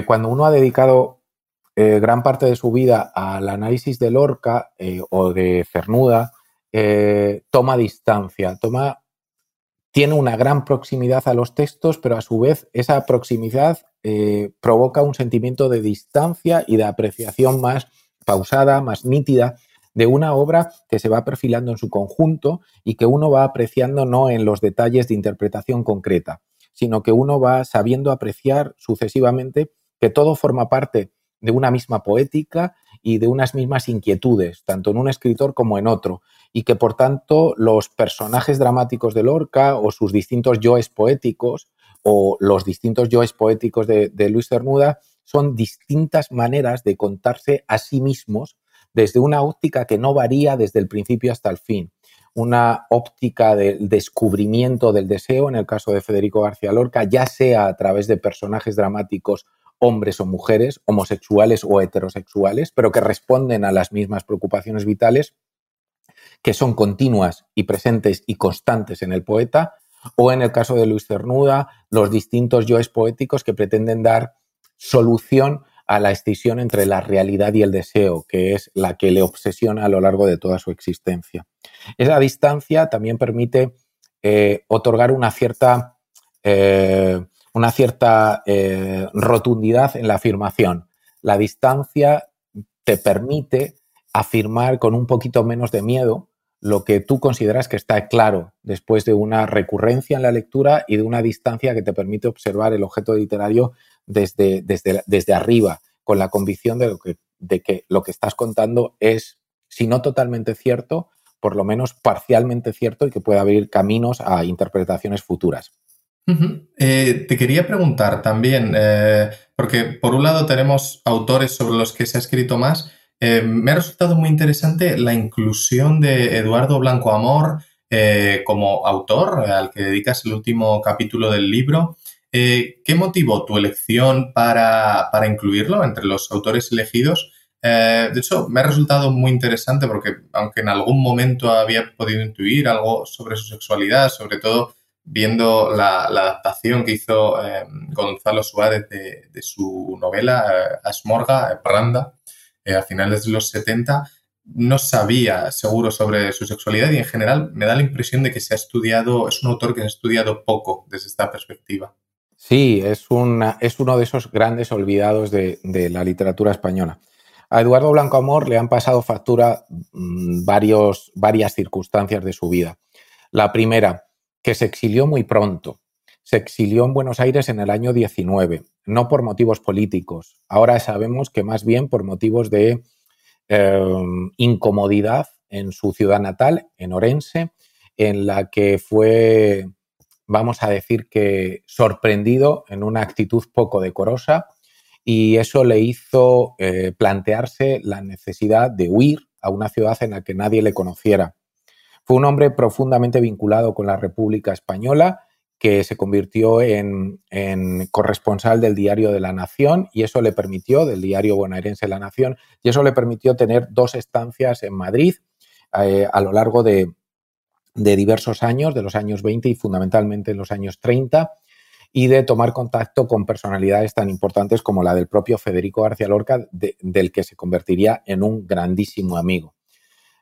cuando uno ha dedicado gran parte de su vida al análisis de Lorca o de Cernuda, toma distancia, toma tiene una gran proximidad a los textos, pero a su vez esa proximidad eh, provoca un sentimiento de distancia y de apreciación más pausada, más nítida de una obra que se va perfilando en su conjunto y que uno va apreciando no en los detalles de interpretación concreta, sino que uno va sabiendo apreciar sucesivamente que todo forma parte de una misma poética y de unas mismas inquietudes, tanto en un escritor como en otro, y que por tanto los personajes dramáticos de Lorca o sus distintos yoes poéticos o los distintos yoes poéticos de, Luis Cernuda son distintas maneras de contarse a sí mismos desde una óptica que no varía desde el principio hasta el fin. Una óptica del descubrimiento del deseo, en el caso de Federico García Lorca, ya sea a través de personajes dramáticos hombres o mujeres, homosexuales o heterosexuales, pero que responden a las mismas preocupaciones vitales, que son continuas y presentes y constantes en el poeta, o en el caso de Luis Cernuda, los distintos yoes poéticos que pretenden dar solución a la escisión entre la realidad y el deseo, que es la que le obsesiona a lo largo de toda su existencia. Esa distancia también permite eh, otorgar una cierta eh, una cierta eh, rotundidad en la afirmación. La distancia te permite afirmar con un poquito menos de miedo lo que tú consideras que está claro después de una recurrencia en la lectura y de una distancia que te permite observar el objeto literario desde, desde, desde arriba, con la convicción de, que, de que lo que estás contando es, si no totalmente cierto, por lo menos parcialmente cierto y que puede abrir caminos a interpretaciones futuras. Eh, te quería preguntar también, eh, porque por un lado tenemos autores sobre los que se ha escrito más. Eh, me ha resultado muy interesante la inclusión de Eduardo Blanco Amor como autor, al que dedicas el último capítulo del libro. ¿Qué motivó tu elección para, para, incluirlo entre los autores elegidos? de hecho, me ha resultado muy interesante porque, aunque en algún momento había podido intuir algo sobre su sexualidad, sobre todo viendo la, adaptación que hizo eh, Gonzalo Suárez de, su novela eh, Asmorga, eh, a finales de los 70, no sabía seguro sobre su sexualidad y en general me da la impresión de que se ha estudiado, es un autor que ha estudiado poco desde esta perspectiva. Sí, es, una, es uno de esos grandes olvidados de, la literatura española. A Eduardo Blanco Amor le han pasado factura mm, varios, varias circunstancias de su vida. La primera, que se exilió muy pronto. Se exilió en Buenos Aires en el año 19, no por motivos políticos. Ahora sabemos que más bien por motivos de em, incomodidad en su ciudad natal, en Orense, en la que fue, vamos a decir que sorprendido en una actitud poco decorosa y eso le hizo eh, plantearse la necesidad de huir a una ciudad en la que nadie le conociera. Fue un hombre profundamente vinculado con la República Española, que se convirtió en, corresponsal del diario de la Nación y eso le permitió, del diario bonaerense La Nación, y eso le permitió tener dos estancias en Madrid eh, a lo largo de, diversos años, de los años 20 y fundamentalmente en los años 30, y de tomar contacto con personalidades tan importantes como la del propio Federico García Lorca, del que se convertiría en un grandísimo amigo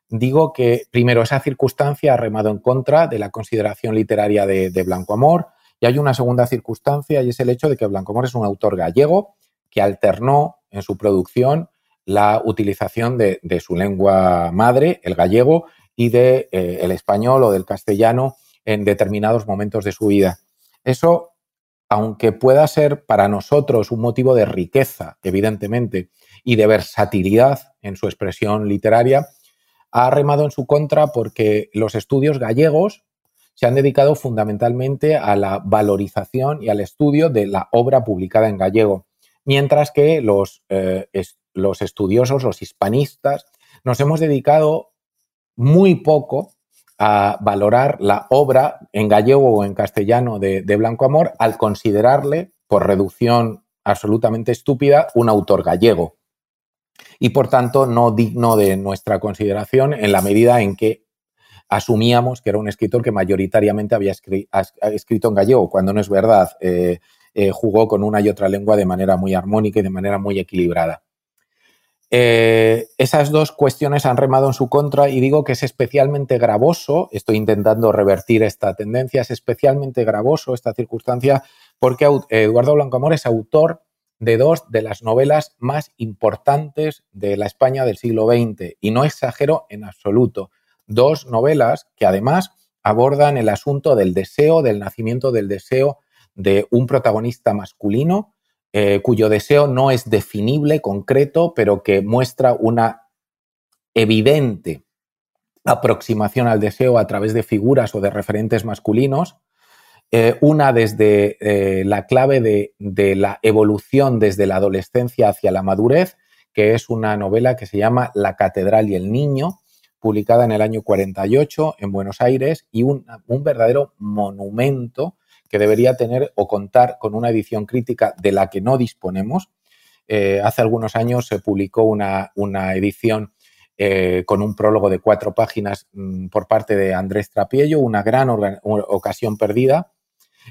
digo que, primero, esa circunstancia ha remado en contra de la consideración literaria de, Blanco Amor, y hay una segunda circunstancia, y es el hecho de que Blanco Amor es un autor gallego que alternó en su producción la utilización de, su lengua madre, el gallego, y de eh, el español o del castellano en determinados momentos de su vida. Eso, aunque pueda ser para nosotros un motivo de riqueza, evidentemente, y de versatilidad en su expresión literaria, ha remado en su contra porque los estudios gallegos se han dedicado fundamentalmente a la valorización y al estudio de la obra publicada en gallego, mientras que los, eh, los estudiosos, los hispanistas, nos hemos dedicado muy poco a valorar la obra en gallego o en castellano de, de, Blanco Amor al considerarle, por reducción absolutamente estúpida, un autor gallego. Y por tanto no digno de nuestra consideración en la medida en que asumíamos que era un escritor que mayoritariamente había escrito en gallego, cuando no es verdad. Eh, eh, jugó con una y otra lengua de manera muy armónica y de manera muy equilibrada. Eh, esas dos cuestiones han remado en su contra y digo que es especialmente gravoso, estoy intentando revertir esta tendencia, es especialmente gravoso esta circunstancia porque Eduardo Blancamor es autor de dos de las novelas más importantes de la España del siglo XX y no exagero en absoluto. Dos novelas que además abordan el asunto del deseo, del nacimiento del deseo de un protagonista masculino eh, cuyo deseo no es definible, concreto, pero que muestra una evidente aproximación al deseo a través de figuras o de referentes masculinos. Eh, una desde eh, la clave de, la evolución desde la adolescencia hacia la madurez, que es una novela que se llama La Catedral y el Niño, publicada en el año 48 en Buenos Aires y un, verdadero monumento que debería tener o contar con una edición crítica de la que no disponemos. Eh, hace algunos años se publicó una, edición eh, con un prólogo de cuatro páginas mm, por parte de Andrés Trapiello, una gran ocasión perdida,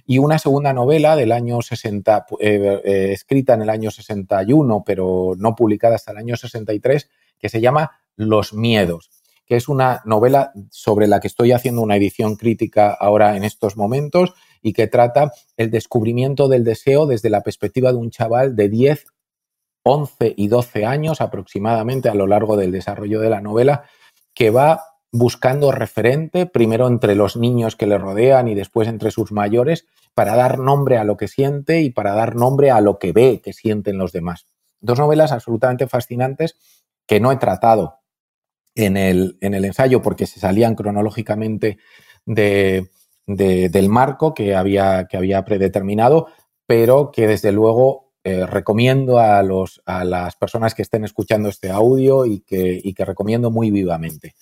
y una segunda novela del año 60, eh, escrita en el año 61, pero no publicada hasta el año 63, que se llama Los Miedos, que es una novela sobre la que estoy haciendo una edición crítica ahora en estos momentos y que trata el descubrimiento del deseo desde la perspectiva de un chaval de 10, 11 y 12 años aproximadamente a lo largo del desarrollo de la novela, que va buscando referente, primero entre los niños que le rodean y después entre sus mayores, para dar nombre a lo que siente y para dar nombre a lo que ve que sienten los demás. Dos novelas absolutamente fascinantes que no he tratado en el, en el ensayo porque se salían cronológicamente de, del marco que había, que había predeterminado, pero que desde luego eh, recomiendo a, los, a las personas que estén escuchando este audio y que, que recomiendo muy vivamente.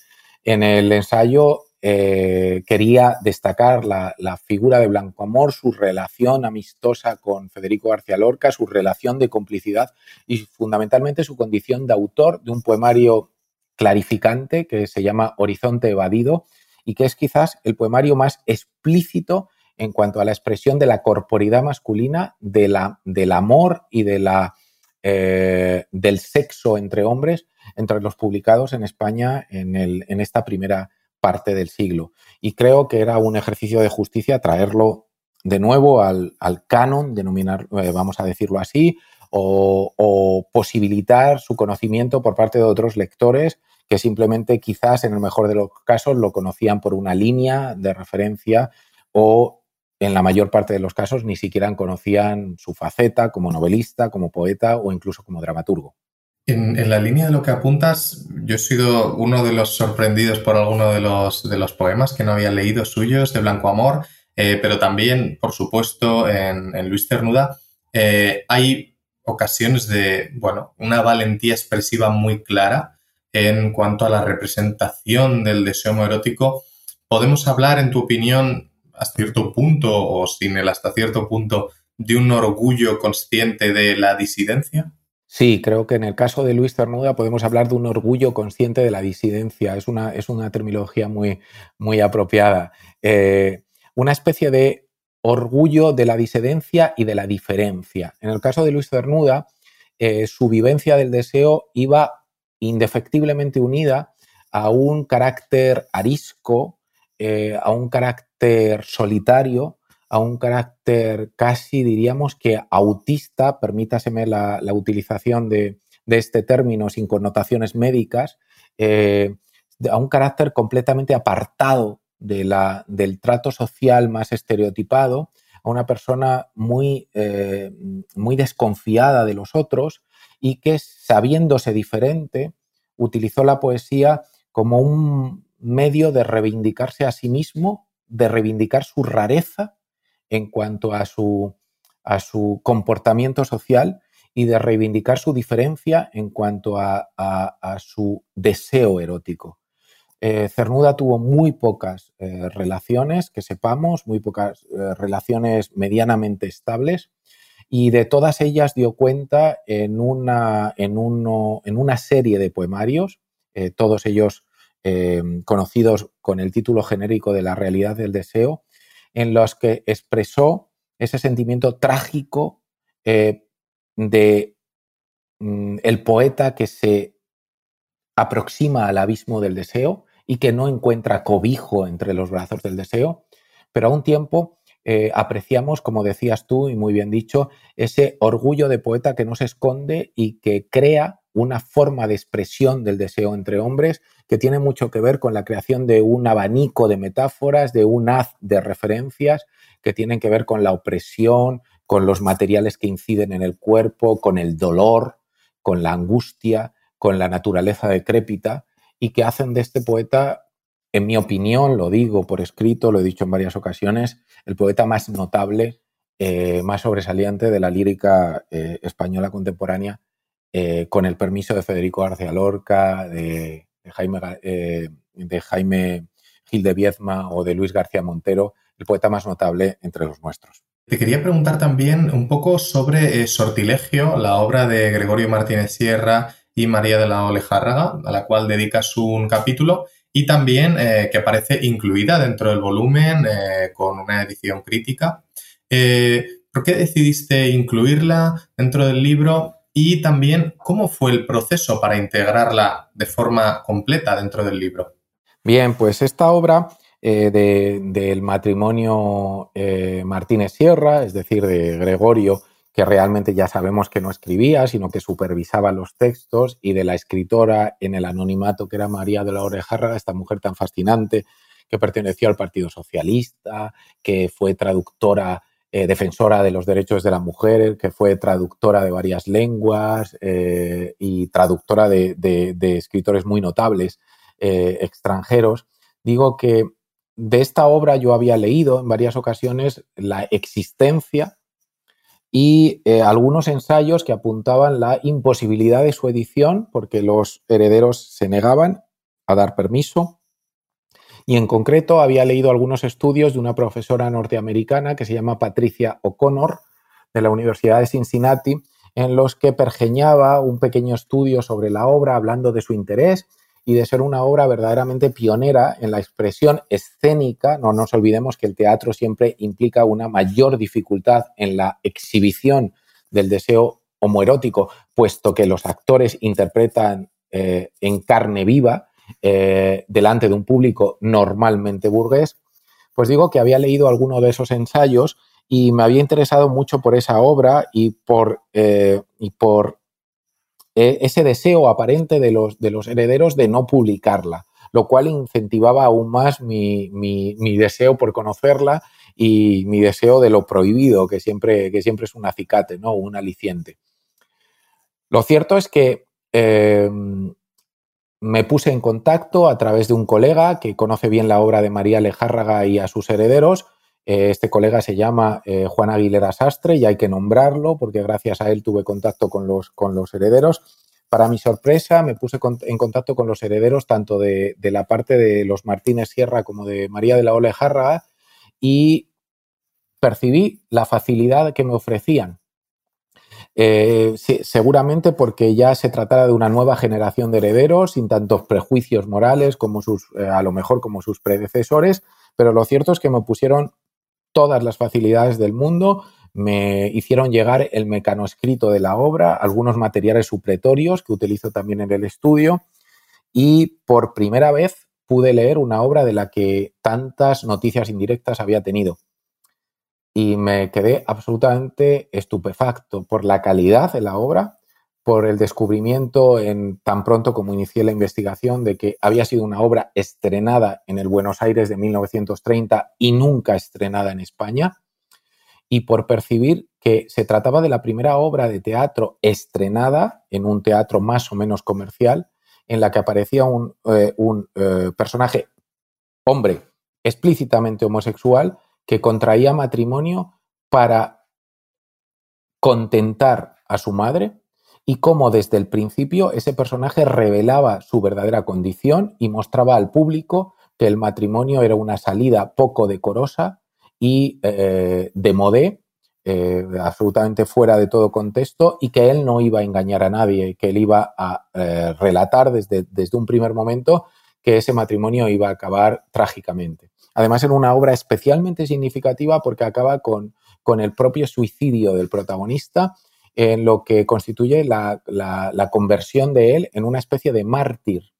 En el ensayo eh, quería destacar la, la, figura de Blanco Amor, su relación amistosa con Federico García Lorca, su relación de complicidad y fundamentalmente su condición de autor de un poemario clarificante que se llama Horizonte Evadido, y que es quizás el poemario más explícito en cuanto a la expresión de la corporidad masculina, de la, del amor y de la, eh, del sexo entre hombres, entre los publicados en España en, el, en esta primera parte del siglo. Y creo que era un ejercicio de justicia traerlo de nuevo al, canon, denominar, eh, vamos a decirlo así, o, o, posibilitar su conocimiento por parte de otros lectores que simplemente quizás en el mejor de los casos lo conocían por una línea de referencia o en la mayor parte de los casos ni siquiera conocían su faceta como novelista, como poeta o incluso como dramaturgo. En, la línea de lo que apuntas, yo he sido uno de los sorprendidos por alguno de los, de los poemas que no había leído suyos de Blanco Amor, eh, pero también, por supuesto, en, Luis Cernuda eh, hay ocasiones de, bueno, una valentía expresiva muy clara en cuanto a la representación del deseo erótico, ¿podemos hablar, en tu opinión, hasta cierto punto o sin el hasta cierto punto, de un orgullo consciente de la disidencia? Sí, creo que en el caso de Luis Cernuda podemos hablar de un orgullo consciente de la disidencia. Es una, es una terminología muy, muy apropiada. Eh, una especie de orgullo de la disidencia y de la diferencia. En el caso de Luis Cernuda, eh, su vivencia del deseo iba indefectiblemente unida a un carácter arisco, eh, a un carácter solitario, a un carácter casi diríamos que autista, permítaseme la, utilización de, este término sin connotaciones médicas, eh, a un carácter completamente apartado de la, del trato social más estereotipado, a una persona muy, eh, muy desconfiada de los otros, y que sabiéndose diferente, utilizó la poesía como un medio de reivindicarse a sí mismo, de reivindicar su rareza en cuanto a su, comportamiento social y de reivindicar su diferencia en cuanto a, su deseo erótico. Eh, Cernuda tuvo muy pocas eh, relaciones, que sepamos, muy pocas eh, relaciones medianamente estables y de todas ellas dio cuenta en una, en en una serie de poemarios, todos ellos eh, conocidos con el título genérico de La realidad del deseo, en los que expresó ese sentimiento trágico eh, de mm, el poeta que se aproxima al abismo del deseo y que no encuentra cobijo entre los brazos del deseo, pero a un tiempo eh, apreciamos, como decías tú y muy bien dicho, ese orgullo de poeta que no se esconde y que crea una forma de expresión del deseo entre hombres que tiene mucho que ver con la creación de un abanico de metáforas, de un haz de referencias que tienen que ver con la opresión, con los materiales que inciden en el cuerpo, con el dolor, con la angustia, con la naturaleza decrépita y que hacen de este poeta, en mi opinión, lo digo por escrito, lo he dicho en varias ocasiones, el poeta más notable, eh, más sobresaliente de la lírica eh, española contemporánea, eh, con el permiso de Federico García Lorca, de, Jaime, de Jaime Gil de Viezma o de Luis García Montero, el poeta más notable entre los nuestros. Te quería preguntar también un poco sobre Sortilegio, la obra de Gregorio Martínez Sierra y María de la Olejárraga, a la cual dedicas un capítulo y también eh, que aparece incluida dentro del volumen eh, con una edición crítica. Eh, ¿Por qué decidiste incluirla dentro del libro? Y también, ¿cómo fue el proceso para integrarla de forma completa dentro del libro? Bien, pues esta obra del matrimonio Martínez Sierra, es decir, de Gregorio que realmente ya sabemos que no escribía, sino que supervisaba los textos, y de la escritora en el anonimato que era María de la Orejarra, esta mujer tan fascinante que perteneció al Partido Socialista, que fue traductora, eh, defensora de los derechos de la mujer, que fue traductora de varias lenguas eh, y traductora de, escritores muy notables eh, extranjeros. Digo que de esta obra yo había leído en varias ocasiones la existencia y algunos ensayos que apuntaban la imposibilidad de su edición porque los herederos se negaban a dar permiso. Y en concreto había leído algunos estudios de una profesora norteamericana que se llama Patricia O'Connor de la Universidad de Cincinnati, en los que pergeñaba un pequeño estudio sobre la obra hablando de su interés y de ser una obra verdaderamente pionera en la expresión escénica. No nos olvidemos que el teatro siempre implica una mayor dificultad en la exhibición del deseo homoerótico, puesto que los actores interpretan eh, en carne viva eh, delante de un público normalmente burgués, pues digo que había leído alguno de esos ensayos y me había interesado mucho por esa obra y por, eh, y por e, ese deseo aparente de los, de los herederos de no publicarla, lo cual incentivaba aún más mi, deseo por conocerla y mi deseo de lo prohibido, que siempre, que siempre es un acicate, ¿no? un aliciente. Lo cierto es que me puse en contacto a través de un colega que conoce bien la obra de María Lejárraga y a sus herederos eh, este colega se llama eh, Juan Aguilera Sastre y hay que nombrarlo porque gracias a él tuve contacto con los, con los herederos. Para mi sorpresa, me puse en contacto con los herederos tanto de, la parte de los Martínez Sierra como de María de la Olejarra y percibí la facilidad que me ofrecían. Eh, seguramente porque ya se tratara de una nueva generación de herederos sin tantos prejuicios morales como sus, a lo mejor como sus predecesores, pero lo cierto es que me pusieron todas las facilidades del mundo, me hicieron llegar el mecanoscrito de la obra, algunos materiales supletorios que utilizo también en el estudio y por primera vez pude leer una obra de la que tantas noticias indirectas había tenido. Y me quedé absolutamente estupefacto por la calidad de la obra, por el descubrimiento en tan pronto como inicié la investigación de que había sido una obra estrenada en el Buenos Aires de 1930 y nunca estrenada en España, y por percibir que se trataba de la primera obra de teatro estrenada en un teatro más o menos comercial, en la que aparecía un, eh, eh, personaje hombre explícitamente homosexual que contraía matrimonio para contentar a su madre y cómo desde el principio ese personaje revelaba su verdadera condición y mostraba al público que el matrimonio era una salida poco decorosa y eh, de modé eh, absolutamente fuera de todo contexto y que él no iba a engañar a nadie, que él iba a eh, relatar desde, desde un primer momento que ese matrimonio iba a acabar trágicamente. Además, en una obra especialmente significativa porque acaba con, el propio suicidio del protagonista, en lo que constituye la, la conversión de él en una especie de mártir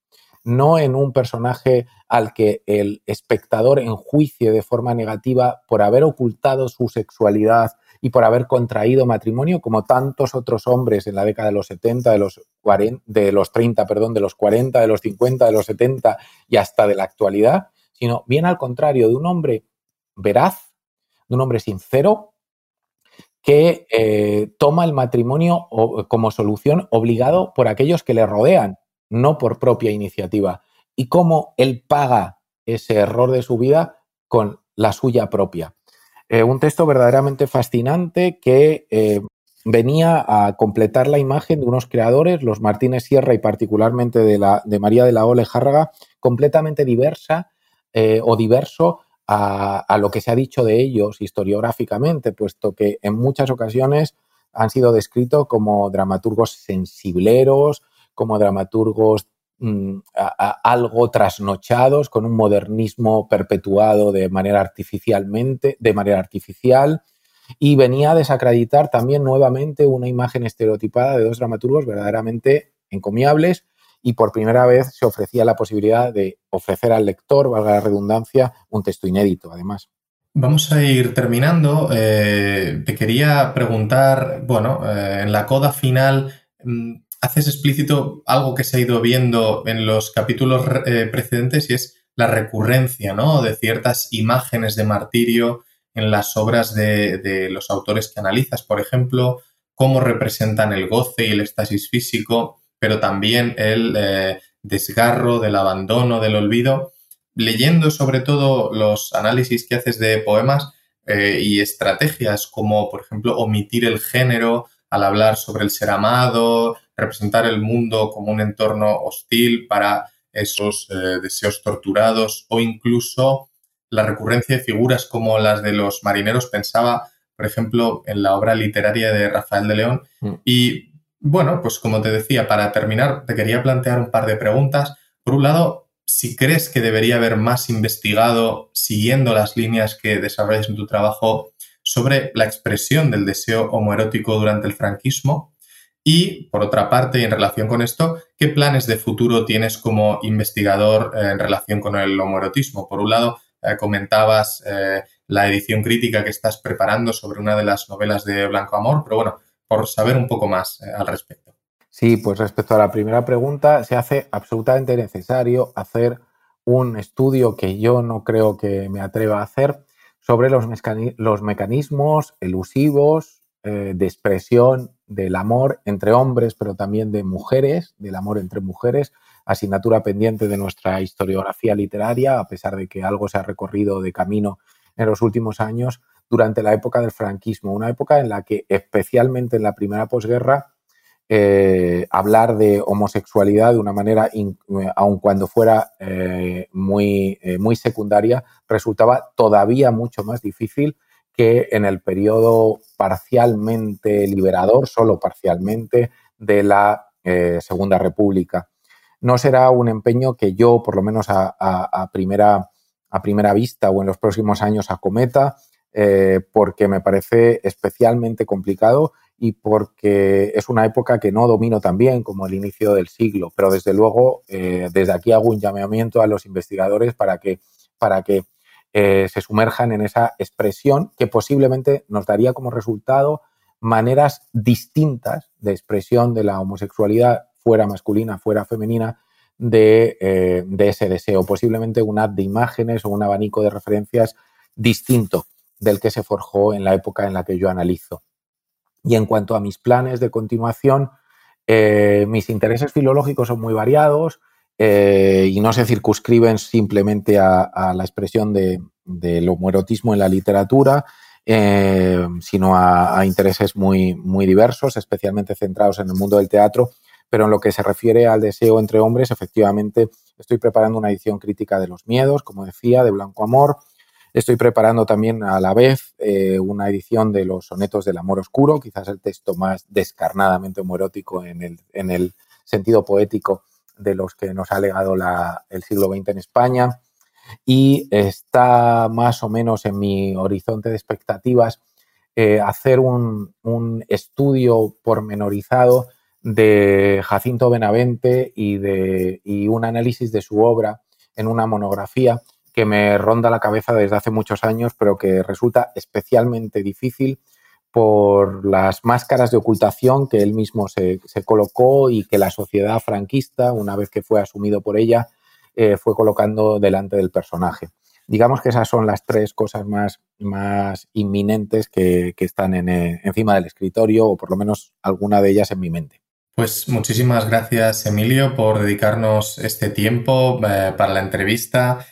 no en un personaje al que el espectador enjuicie de forma negativa por haber ocultado su sexualidad y por haber contraído matrimonio, como tantos otros hombres en la década de los 70, de los, 40, de los 30, perdón, de los 40, de los 50, de los 70 y hasta de la actualidad, sino bien al contrario, de un hombre veraz, de un hombre sincero, que eh, toma el matrimonio como solución obligado por aquellos que le rodean, no por propia iniciativa. Y cómo él paga ese error de su vida con la suya propia. Eh, un texto verdaderamente fascinante que eh, venía a completar la imagen de unos creadores, los Martínez Sierra y particularmente de, la, de María de la Ole Járraga, completamente diversa eh, o diverso a, lo que se ha dicho de ellos historiográficamente, puesto que en muchas ocasiones han sido descritos como dramaturgos sensibleros, como dramaturgos mm, algo trasnochados, con un modernismo perpetuado de manera artificialmente, de manera artificial, y venía a desacreditar también nuevamente una imagen estereotipada de dos dramaturgos verdaderamente encomiables y por primera vez se ofrecía la posibilidad de ofrecer al lector, valga la redundancia, un texto inédito, además. Vamos a ir terminando. Eh, te quería preguntar, bueno, eh, en la coda final, mm, haces explícito algo que se ha ido viendo en los capítulos eh, precedentes y es la recurrencia ¿no? de ciertas imágenes de martirio en las obras de, los autores que analizas, por ejemplo, cómo representan el goce y el éxtasis físico, pero también el eh, desgarro del abandono, del olvido. Leyendo sobre todo los análisis que haces de poemas eh, y estrategias como, por ejemplo, omitir el género al hablar sobre el ser amado, representar el mundo como un entorno hostil para esos eh, deseos torturados o incluso la recurrencia de figuras como las de los marineros pensaba, por ejemplo, en la obra literaria de Rafael de León. Mm. Y bueno, pues como te decía, para terminar, te quería plantear un par de preguntas. Por un lado, si crees que debería haber más investigado, siguiendo las líneas que desarrollas en tu trabajo, sobre la expresión del deseo homoerótico durante el franquismo y, por otra parte, en relación con esto, ¿qué planes de futuro tienes como investigador eh, en relación con el homoerotismo? Por un lado, eh, comentabas eh, la edición crítica que estás preparando sobre una de las novelas de Blanco Amor, pero bueno, por saber un poco más al respecto. Sí, pues respecto a la primera pregunta, se hace absolutamente necesario hacer un estudio que yo no creo que me atreva a hacer sobre los, los mecanismos elusivos de expresión del amor entre hombres, pero también de mujeres, del amor entre mujeres, asignatura pendiente de nuestra historiografía literaria, a pesar de que algo se ha recorrido de camino en los últimos años, durante la época del franquismo, una época en la que, especialmente en la primera posguerra, eh, hablar de homosexualidad de una manera, aun cuando fuera eh, muy, eh, muy secundaria, resultaba todavía mucho más difícil que en el periodo parcialmente liberador, solo parcialmente, de la eh, Segunda República. No será un empeño que yo, por lo menos a, primera, a primera vista o en los próximos años, acometa, eh, porque me parece especialmente complicado y porque es una época que no domino tan bien como el inicio del siglo. Pero desde luego, eh, desde aquí hago un llamamiento a los investigadores para que, para que eh, se sumerjan en esa expresión que posiblemente nos daría como resultado maneras distintas de expresión de la homosexualidad, fuera masculina, fuera femenina, de, de ese deseo. Posiblemente un ad de imágenes o un abanico de referencias distinto del que se forjó en la época en la que yo analizo. Y en cuanto a mis planes de continuación, eh, mis intereses filológicos son muy variados. Eh, y no se circunscriben simplemente a, la expresión de, del homoerotismo en la literatura, eh, sino a, intereses muy, muy diversos, especialmente centrados en el mundo del teatro. Pero en lo que se refiere al deseo entre hombres, efectivamente estoy preparando una edición crítica de los miedos, como decía, de Blanco Amor. Estoy preparando también a la vez eh, una edición de los sonetos del amor oscuro, quizás el texto más descarnadamente homoerótico en el, en el sentido poético de los que nos ha legado el siglo XX en España. Y está más o menos en mi horizonte de expectativas eh, hacer un, estudio pormenorizado de Jacinto Benavente y un análisis de su obra en una monografía que me ronda la cabeza desde hace muchos años, pero que resulta especialmente difícil por las máscaras de ocultación que él mismo se, colocó y que la sociedad franquista, una vez que fue asumido por ella, eh, fue colocando delante del personaje. Digamos que esas son las tres cosas más, más inminentes que, están en, eh, encima del escritorio, o por lo menos alguna de ellas en mi mente. Pues muchísimas gracias, Emilio, por dedicarnos este tiempo eh, para la entrevista,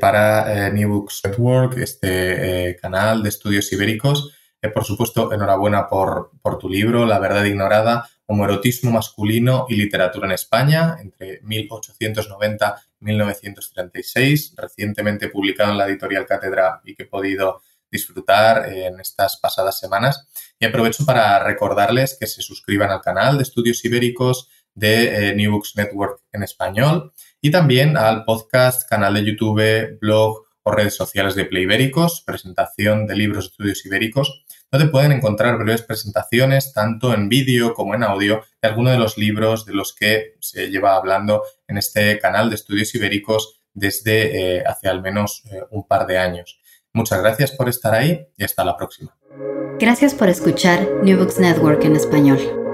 para New Books Network, este canal de estudios ibéricos. Eh, por supuesto, enhorabuena por, tu libro, La verdad ignorada, homoerotismo masculino y literatura en España, entre 1890 y 1936, recientemente publicado en la editorial Cátedra y que he podido disfrutar en estas pasadas semanas. Y aprovecho para recordarles que se suscriban al canal de Estudios Ibéricos de eh, New Books Network en español y también al podcast, canal de YouTube, blog o redes sociales de Play Ibéricos, presentación de libros de estudios ibéricos donde pueden encontrar breves presentaciones, tanto en vídeo como en audio, de algunos de los libros de los que se lleva hablando en este canal de estudios ibéricos desde eh, hace al menos eh, un par de años. Muchas gracias por estar ahí y hasta la próxima. Gracias por escuchar New Books Network en español.